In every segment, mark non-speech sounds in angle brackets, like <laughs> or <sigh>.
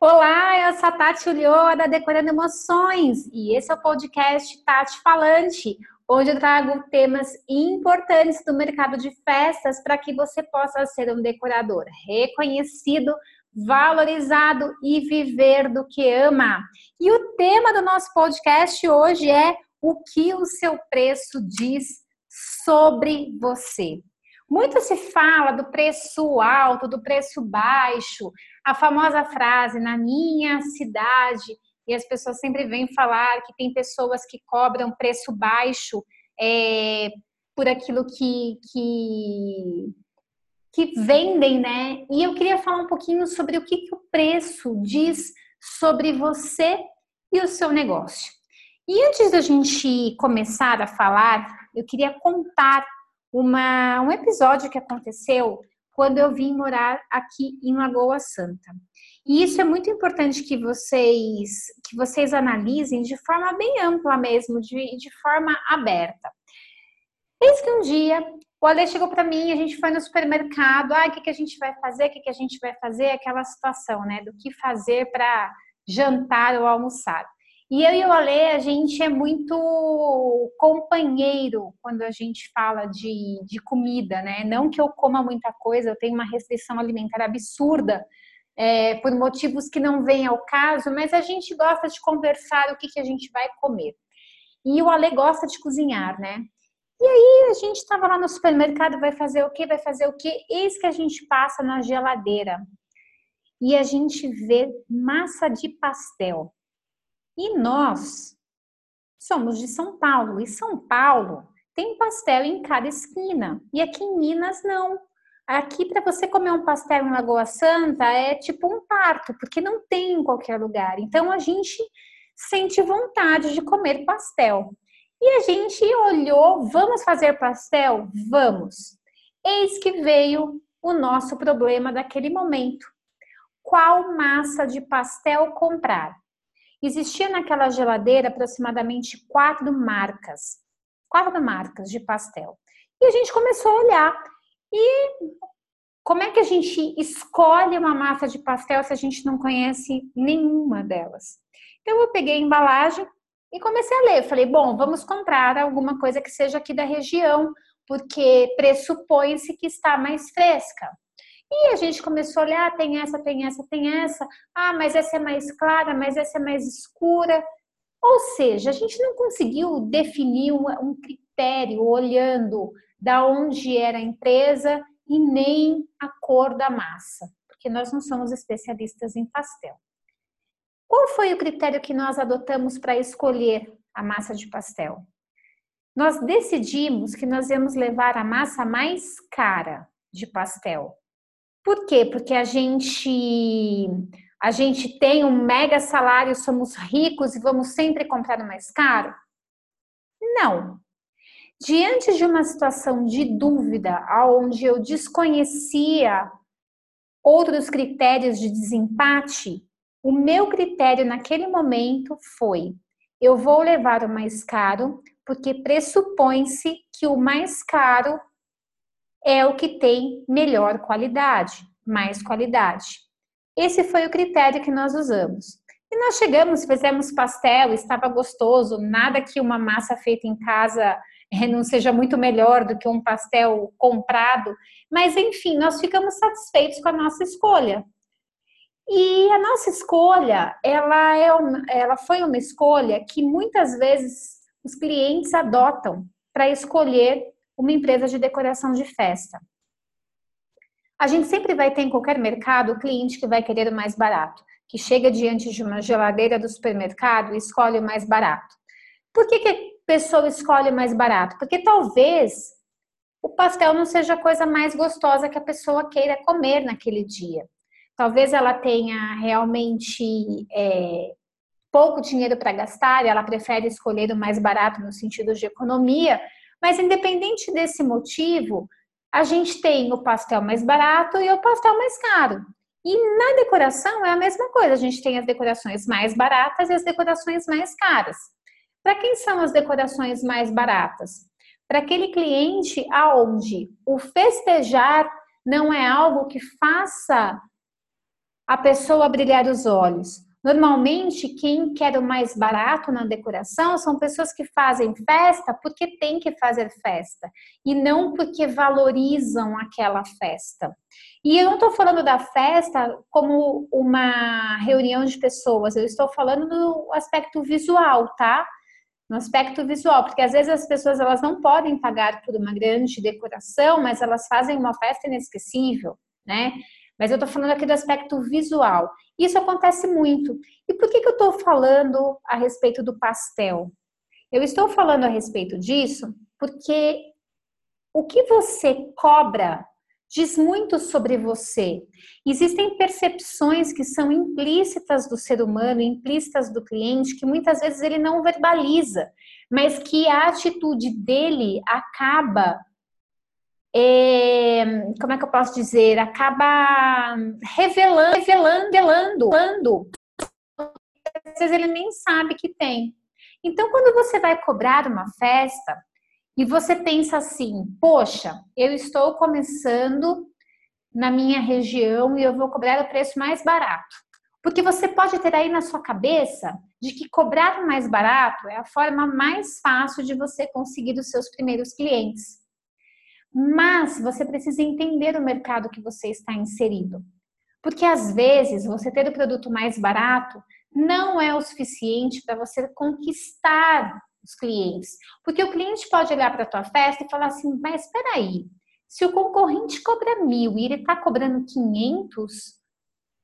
Olá, eu sou a Tati Ulioa da Decorando Emoções e esse é o podcast Tati Falante, onde eu trago temas importantes do mercado de festas para que você possa ser um decorador reconhecido, valorizado e viver do que ama. E o tema do nosso podcast hoje é o que o seu preço diz sobre você. Muito se fala do preço alto, do preço baixo, a famosa frase na minha cidade, e as pessoas sempre vêm falar que tem pessoas que cobram preço baixo é, por aquilo que, que, que vendem, né? E eu queria falar um pouquinho sobre o que, que o preço diz sobre você e o seu negócio. E antes da gente começar a falar, eu queria contar uma, um episódio que aconteceu quando eu vim morar aqui em Lagoa Santa. E isso é muito importante que vocês que vocês analisem de forma bem ampla mesmo, de, de forma aberta. Eis que um dia o Ale chegou para mim, a gente foi no supermercado, ah, o que, que a gente vai fazer, o que, que a gente vai fazer, aquela situação, né, do que fazer para jantar ou almoçar. E eu e o Ale, a gente é muito companheiro quando a gente fala de, de comida, né? Não que eu coma muita coisa, eu tenho uma restrição alimentar absurda, é, por motivos que não vêm ao caso, mas a gente gosta de conversar o que, que a gente vai comer. E o Ale gosta de cozinhar, né? E aí a gente estava lá no supermercado, vai fazer o que? Vai fazer o que? Eis que a gente passa na geladeira e a gente vê massa de pastel. E nós somos de São Paulo, e São Paulo tem pastel em cada esquina, e aqui em Minas não. Aqui, para você comer um pastel em Lagoa Santa, é tipo um parto, porque não tem em qualquer lugar. Então, a gente sente vontade de comer pastel. E a gente olhou, vamos fazer pastel? Vamos. Eis que veio o nosso problema daquele momento. Qual massa de pastel comprar? Existia naquela geladeira aproximadamente quatro marcas, quatro marcas de pastel. E a gente começou a olhar. E como é que a gente escolhe uma massa de pastel se a gente não conhece nenhuma delas? Então eu peguei a embalagem e comecei a ler. Falei, bom, vamos comprar alguma coisa que seja aqui da região, porque pressupõe-se que está mais fresca. E a gente começou a olhar, ah, tem essa, tem essa, tem essa. Ah, mas essa é mais clara, mas essa é mais escura. Ou seja, a gente não conseguiu definir um critério olhando da onde era a empresa e nem a cor da massa, porque nós não somos especialistas em pastel. Qual foi o critério que nós adotamos para escolher a massa de pastel? Nós decidimos que nós íamos levar a massa mais cara de pastel, por quê? Porque a gente a gente tem um mega salário, somos ricos e vamos sempre comprar o mais caro? Não. Diante de uma situação de dúvida, onde eu desconhecia outros critérios de desempate, o meu critério naquele momento foi: eu vou levar o mais caro, porque pressupõe-se que o mais caro é o que tem melhor qualidade, mais qualidade. Esse foi o critério que nós usamos. E nós chegamos, fizemos pastel, estava gostoso, nada que uma massa feita em casa <laughs> eh, não seja muito melhor do que um pastel comprado, mas enfim, nós ficamos satisfeitos com a nossa escolha. E a nossa escolha, ela, é uma, ela foi uma escolha que muitas vezes os clientes adotam para escolher uma empresa de decoração de festa. A gente sempre vai ter em qualquer mercado o cliente que vai querer o mais barato, que chega diante de uma geladeira do supermercado e escolhe o mais barato. Por que, que a pessoa escolhe o mais barato? Porque talvez o pastel não seja a coisa mais gostosa que a pessoa queira comer naquele dia. Talvez ela tenha realmente é, pouco dinheiro para gastar e ela prefere escolher o mais barato no sentido de economia, mas independente desse motivo, a gente tem o pastel mais barato e o pastel mais caro. E na decoração é a mesma coisa, a gente tem as decorações mais baratas e as decorações mais caras. Para quem são as decorações mais baratas? Para aquele cliente aonde o festejar não é algo que faça a pessoa brilhar os olhos? Normalmente, quem quer o mais barato na decoração são pessoas que fazem festa porque tem que fazer festa e não porque valorizam aquela festa. E eu não estou falando da festa como uma reunião de pessoas, eu estou falando do aspecto visual, tá? No aspecto visual, porque às vezes as pessoas elas não podem pagar por uma grande decoração, mas elas fazem uma festa inesquecível, né? Mas eu estou falando aqui do aspecto visual. Isso acontece muito. E por que, que eu estou falando a respeito do pastel? Eu estou falando a respeito disso porque o que você cobra diz muito sobre você. Existem percepções que são implícitas do ser humano, implícitas do cliente, que muitas vezes ele não verbaliza, mas que a atitude dele acaba é, como é que eu posso dizer, acaba revelando, revelando, revelando. Às vezes ele nem sabe que tem. Então, quando você vai cobrar uma festa e você pensa assim, poxa, eu estou começando na minha região e eu vou cobrar o preço mais barato. Porque você pode ter aí na sua cabeça de que cobrar mais barato é a forma mais fácil de você conseguir os seus primeiros clientes. Mas você precisa entender o mercado que você está inserido. Porque às vezes você ter o produto mais barato não é o suficiente para você conquistar os clientes. Porque o cliente pode olhar para a tua festa e falar assim: mas espera aí, se o concorrente cobra mil e ele está cobrando 500,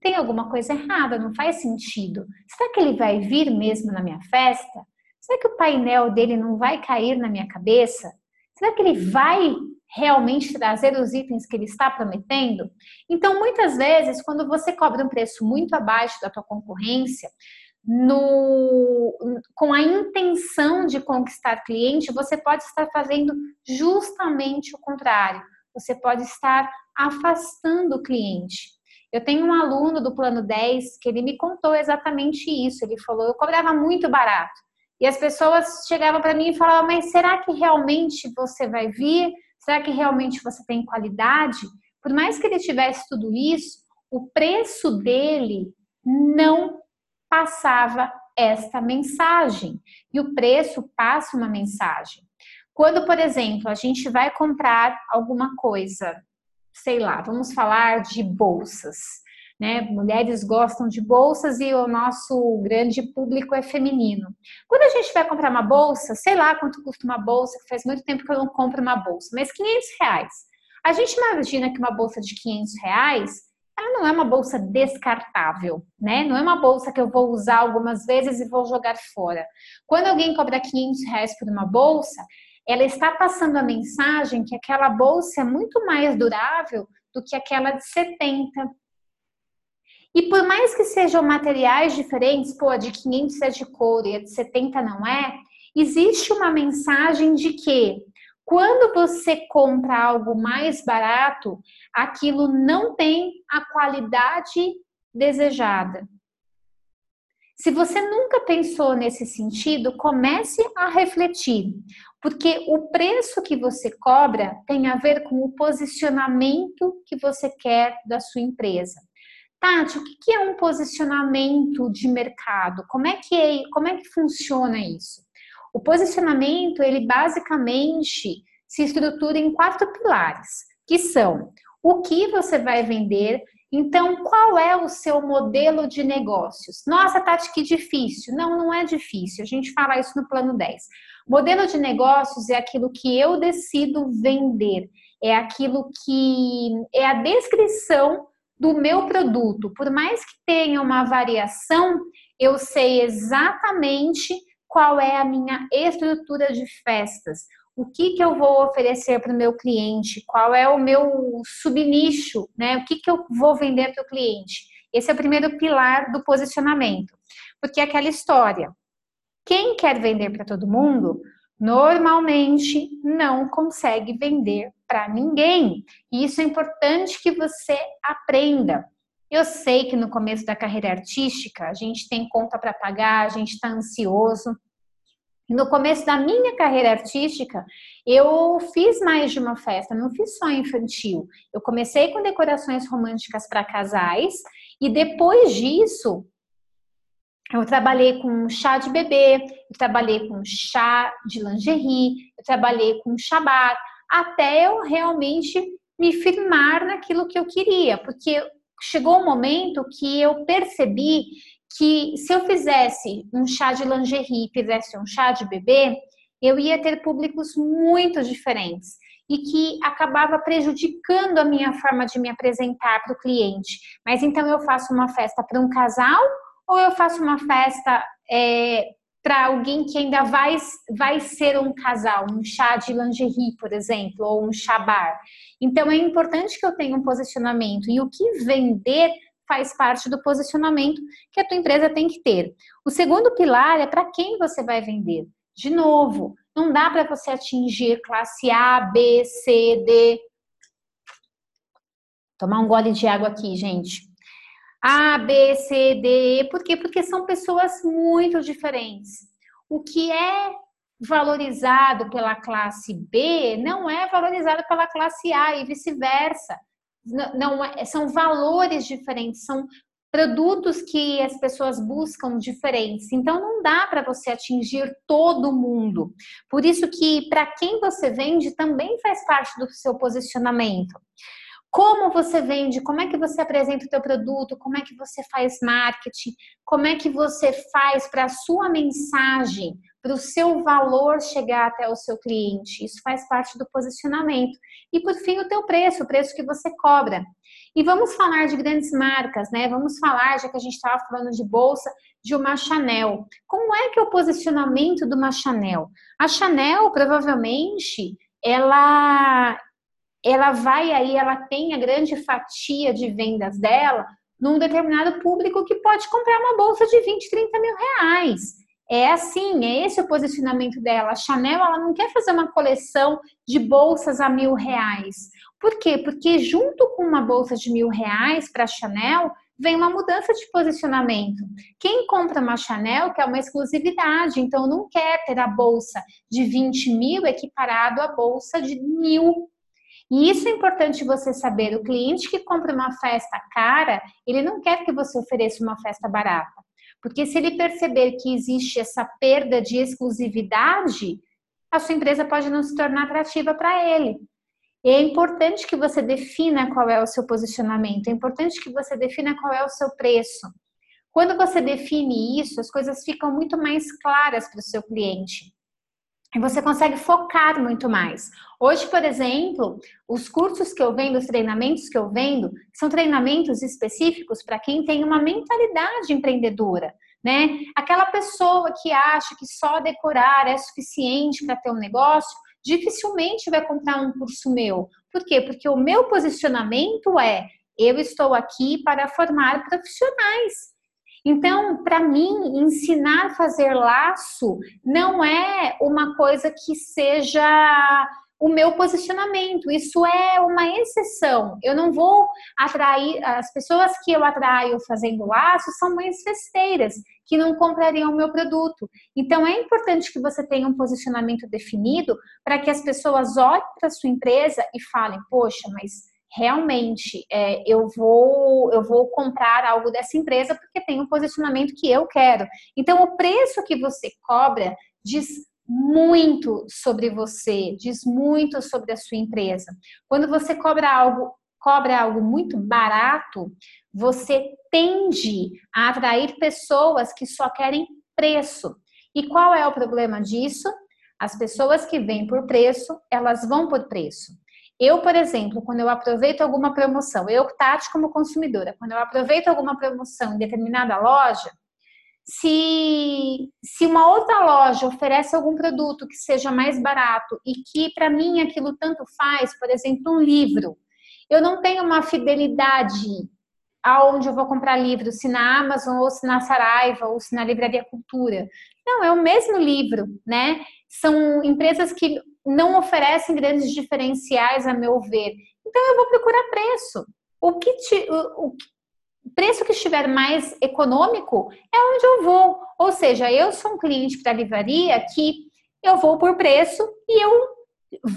tem alguma coisa errada, não faz sentido. Será que ele vai vir mesmo na minha festa? Será que o painel dele não vai cair na minha cabeça? Será que ele vai realmente trazer os itens que ele está prometendo? Então, muitas vezes, quando você cobra um preço muito abaixo da tua concorrência, no, com a intenção de conquistar cliente, você pode estar fazendo justamente o contrário. Você pode estar afastando o cliente. Eu tenho um aluno do plano 10 que ele me contou exatamente isso. Ele falou: eu cobrava muito barato. E as pessoas chegavam para mim e falavam: mas será que realmente você vai vir? Será que realmente você tem qualidade? Por mais que ele tivesse tudo isso, o preço dele não passava esta mensagem. E o preço passa uma mensagem. Quando, por exemplo, a gente vai comprar alguma coisa, sei lá, vamos falar de bolsas. Né? Mulheres gostam de bolsas e o nosso grande público é feminino. Quando a gente vai comprar uma bolsa, sei lá quanto custa uma bolsa, faz muito tempo que eu não compro uma bolsa, mas 500 reais. A gente imagina que uma bolsa de 500 reais, ela não é uma bolsa descartável, né? Não é uma bolsa que eu vou usar algumas vezes e vou jogar fora. Quando alguém cobra 500 reais por uma bolsa, ela está passando a mensagem que aquela bolsa é muito mais durável do que aquela de 70, e por mais que sejam materiais diferentes, pô, a de 500 é de couro e a de 70 não é, existe uma mensagem de que quando você compra algo mais barato, aquilo não tem a qualidade desejada. Se você nunca pensou nesse sentido, comece a refletir, porque o preço que você cobra tem a ver com o posicionamento que você quer da sua empresa. Tati, o que é um posicionamento de mercado? Como é que é, como é que funciona isso? O posicionamento, ele basicamente se estrutura em quatro pilares, que são o que você vai vender, então qual é o seu modelo de negócios? Nossa, Tati, que difícil. Não, não é difícil. A gente fala isso no plano 10. Modelo de negócios é aquilo que eu decido vender, é aquilo que é a descrição do meu produto, por mais que tenha uma variação, eu sei exatamente qual é a minha estrutura de festas, o que, que eu vou oferecer para o meu cliente, qual é o meu subnicho, né? O que, que eu vou vender para o cliente. Esse é o primeiro pilar do posicionamento, porque é aquela história. Quem quer vender para todo mundo normalmente não consegue vender para ninguém. E isso é importante que você aprenda. Eu sei que no começo da carreira artística a gente tem conta para pagar, a gente está ansioso. No começo da minha carreira artística, eu fiz mais de uma festa, não fiz só infantil. Eu comecei com decorações românticas para casais E depois disso, eu trabalhei com chá de bebê, eu trabalhei com chá de lingerie, eu trabalhei com chá bar, até eu realmente me firmar naquilo que eu queria, porque chegou um momento que eu percebi que se eu fizesse um chá de lingerie, fizesse um chá de bebê, eu ia ter públicos muito diferentes e que acabava prejudicando a minha forma de me apresentar para o cliente. Mas então eu faço uma festa para um casal ou eu faço uma festa é, para alguém que ainda vai, vai ser um casal, um chá de lingerie, por exemplo, ou um chá bar. Então é importante que eu tenha um posicionamento e o que vender faz parte do posicionamento que a tua empresa tem que ter. O segundo pilar é para quem você vai vender. De novo, não dá para você atingir classe A, B, C, D. Tomar um gole de água aqui, gente. A, B, C, D, E. Por quê? Porque são pessoas muito diferentes. O que é valorizado pela classe B não é valorizado pela classe A e vice-versa. Não, não é, são valores diferentes, são produtos que as pessoas buscam diferentes. Então não dá para você atingir todo mundo. Por isso que para quem você vende também faz parte do seu posicionamento. Como você vende, como é que você apresenta o teu produto, como é que você faz marketing, como é que você faz para a sua mensagem, para o seu valor chegar até o seu cliente. Isso faz parte do posicionamento. E por fim, o teu preço, o preço que você cobra. E vamos falar de grandes marcas, né? Vamos falar, já que a gente estava falando de bolsa, de uma Chanel. Como é que é o posicionamento de uma Chanel? A Chanel, provavelmente, ela ela vai aí, ela tem a grande fatia de vendas dela num determinado público que pode comprar uma bolsa de 20, 30 mil reais. É assim, é esse o posicionamento dela. A Chanel, ela não quer fazer uma coleção de bolsas a mil reais. Por quê? Porque junto com uma bolsa de mil reais para a Chanel, vem uma mudança de posicionamento. Quem compra uma Chanel quer uma exclusividade, então não quer ter a bolsa de 20 mil equiparado à bolsa de mil e isso é importante você saber. O cliente que compra uma festa cara, ele não quer que você ofereça uma festa barata. Porque se ele perceber que existe essa perda de exclusividade, a sua empresa pode não se tornar atrativa para ele. E é importante que você defina qual é o seu posicionamento, é importante que você defina qual é o seu preço. Quando você define isso, as coisas ficam muito mais claras para o seu cliente e você consegue focar muito mais. Hoje, por exemplo, os cursos que eu vendo, os treinamentos que eu vendo, são treinamentos específicos para quem tem uma mentalidade empreendedora, né? Aquela pessoa que acha que só decorar é suficiente para ter um negócio, dificilmente vai comprar um curso meu. Por quê? Porque o meu posicionamento é eu estou aqui para formar profissionais. Então, para mim, ensinar a fazer laço não é uma coisa que seja o meu posicionamento. Isso é uma exceção. Eu não vou atrair as pessoas que eu atraio fazendo laço são mães festeiras que não comprariam o meu produto. Então é importante que você tenha um posicionamento definido para que as pessoas olhem para sua empresa e falem: "Poxa, mas realmente é, eu vou eu vou comprar algo dessa empresa porque tem um posicionamento que eu quero. Então o preço que você cobra diz muito sobre você, diz muito sobre a sua empresa. Quando você cobra algo cobra algo muito barato, você tende a atrair pessoas que só querem preço. E qual é o problema disso? As pessoas que vêm por preço, elas vão por preço. Eu, por exemplo, quando eu aproveito alguma promoção, eu, Tati, como consumidora, quando eu aproveito alguma promoção em determinada loja, se, se uma outra loja oferece algum produto que seja mais barato e que para mim aquilo tanto faz, por exemplo, um livro, eu não tenho uma fidelidade aonde eu vou comprar livro, se na Amazon ou se na Saraiva ou se na Livraria Cultura. Não, é o mesmo livro, né? São empresas que não oferecem grandes diferenciais, a meu ver. Então eu vou procurar preço. O que te, o, o preço que estiver mais econômico é onde eu vou. Ou seja, eu sou um cliente para livraria que eu vou por preço e eu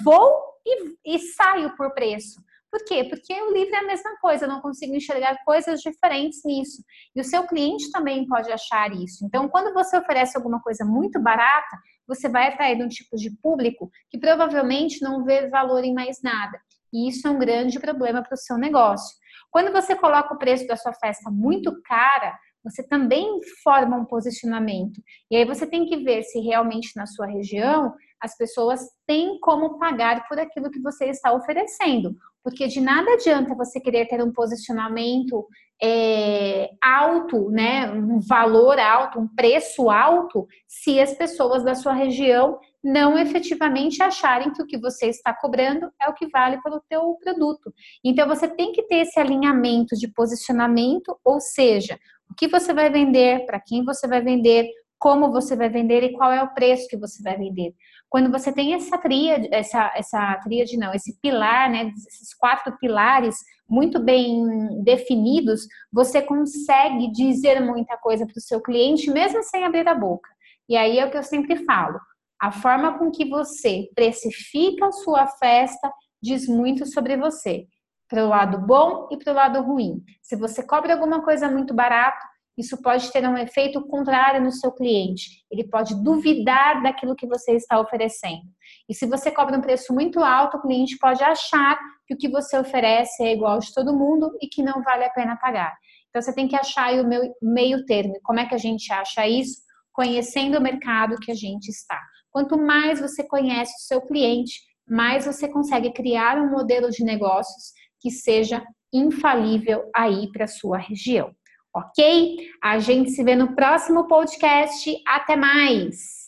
vou e, e saio por preço. Por quê? Porque o livro é a mesma coisa, eu não consigo enxergar coisas diferentes nisso. E o seu cliente também pode achar isso. Então, quando você oferece alguma coisa muito barata, você vai atrair um tipo de público que provavelmente não vê valor em mais nada. E isso é um grande problema para o seu negócio. Quando você coloca o preço da sua festa muito cara, você também forma um posicionamento. E aí você tem que ver se realmente na sua região as pessoas têm como pagar por aquilo que você está oferecendo. Porque de nada adianta você querer ter um posicionamento é, alto, né, um valor alto, um preço alto, se as pessoas da sua região não efetivamente acharem que o que você está cobrando é o que vale pelo teu produto. Então você tem que ter esse alinhamento de posicionamento, ou seja, o que você vai vender, para quem você vai vender, como você vai vender e qual é o preço que você vai vender. Quando você tem essa tríade, essa, essa tríade não, esse pilar, né, esses quatro pilares muito bem definidos, você consegue dizer muita coisa para o seu cliente, mesmo sem abrir a boca. E aí é o que eu sempre falo, a forma com que você precifica a sua festa diz muito sobre você para o lado bom e para o lado ruim. Se você cobra alguma coisa muito barato, isso pode ter um efeito contrário no seu cliente. Ele pode duvidar daquilo que você está oferecendo. E se você cobra um preço muito alto, o cliente pode achar que o que você oferece é igual de todo mundo e que não vale a pena pagar. Então você tem que achar o meu meio termo. Como é que a gente acha isso? Conhecendo o mercado que a gente está. Quanto mais você conhece o seu cliente, mais você consegue criar um modelo de negócios que seja infalível aí para sua região. Ok? A gente se vê no próximo podcast. Até mais!